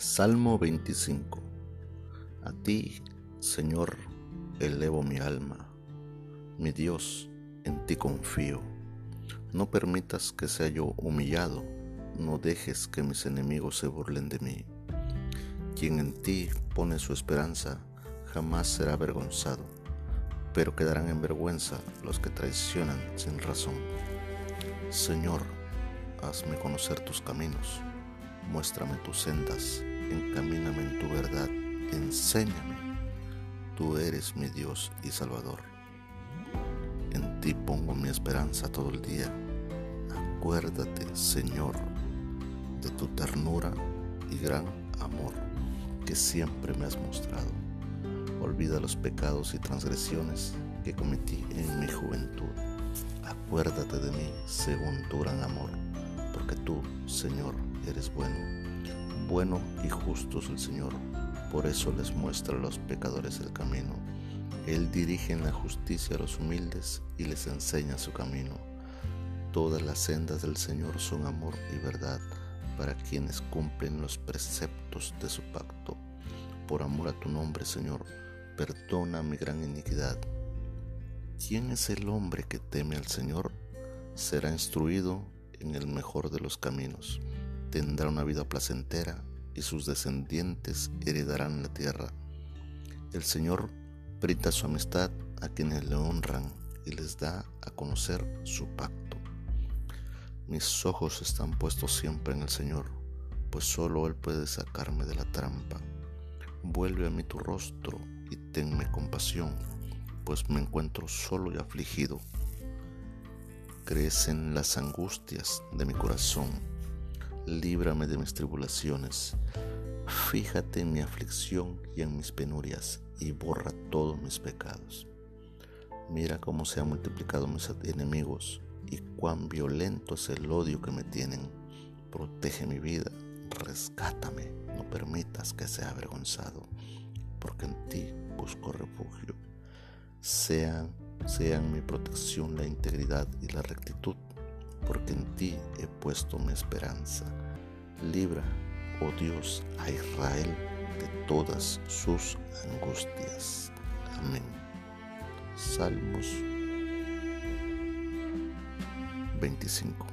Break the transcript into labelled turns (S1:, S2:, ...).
S1: Salmo 25 A ti, Señor, elevo mi alma. Mi Dios, en ti confío. No permitas que sea yo humillado, no dejes que mis enemigos se burlen de mí. Quien en ti pone su esperanza jamás será avergonzado, pero quedarán en vergüenza los que traicionan sin razón. Señor, hazme conocer tus caminos, muéstrame tus sendas encamíname en tu verdad, enséñame. Tú eres mi Dios y Salvador. En ti pongo mi esperanza todo el día. Acuérdate, Señor, de tu ternura y gran amor que siempre me has mostrado. Olvida los pecados y transgresiones que cometí en mi juventud. Acuérdate de mí según tu gran amor, porque tú, Señor, eres bueno bueno y justo es el Señor, por eso les muestra a los pecadores el camino. Él dirige en la justicia a los humildes y les enseña su camino. Todas las sendas del Señor son amor y verdad para quienes cumplen los preceptos de su pacto. Por amor a tu nombre, Señor, perdona mi gran iniquidad. ¿Quién es el hombre que teme al Señor? Será instruido en el mejor de los caminos tendrá una vida placentera y sus descendientes heredarán la tierra. El Señor brinda su amistad a quienes le honran y les da a conocer su pacto. Mis ojos están puestos siempre en el Señor, pues solo Él puede sacarme de la trampa. Vuelve a mí tu rostro y tenme compasión, pues me encuentro solo y afligido. Crecen las angustias de mi corazón líbrame de mis tribulaciones. Fíjate en mi aflicción y en mis penurias y borra todos mis pecados. Mira cómo se han multiplicado mis enemigos y cuán violento es el odio que me tienen. Protege mi vida, rescátame, no permitas que sea avergonzado, porque en ti busco refugio. Sean, sean mi protección la integridad y la rectitud porque en ti puesto mi esperanza. Libra, oh Dios, a Israel de todas sus angustias. Amén. Salmos 25.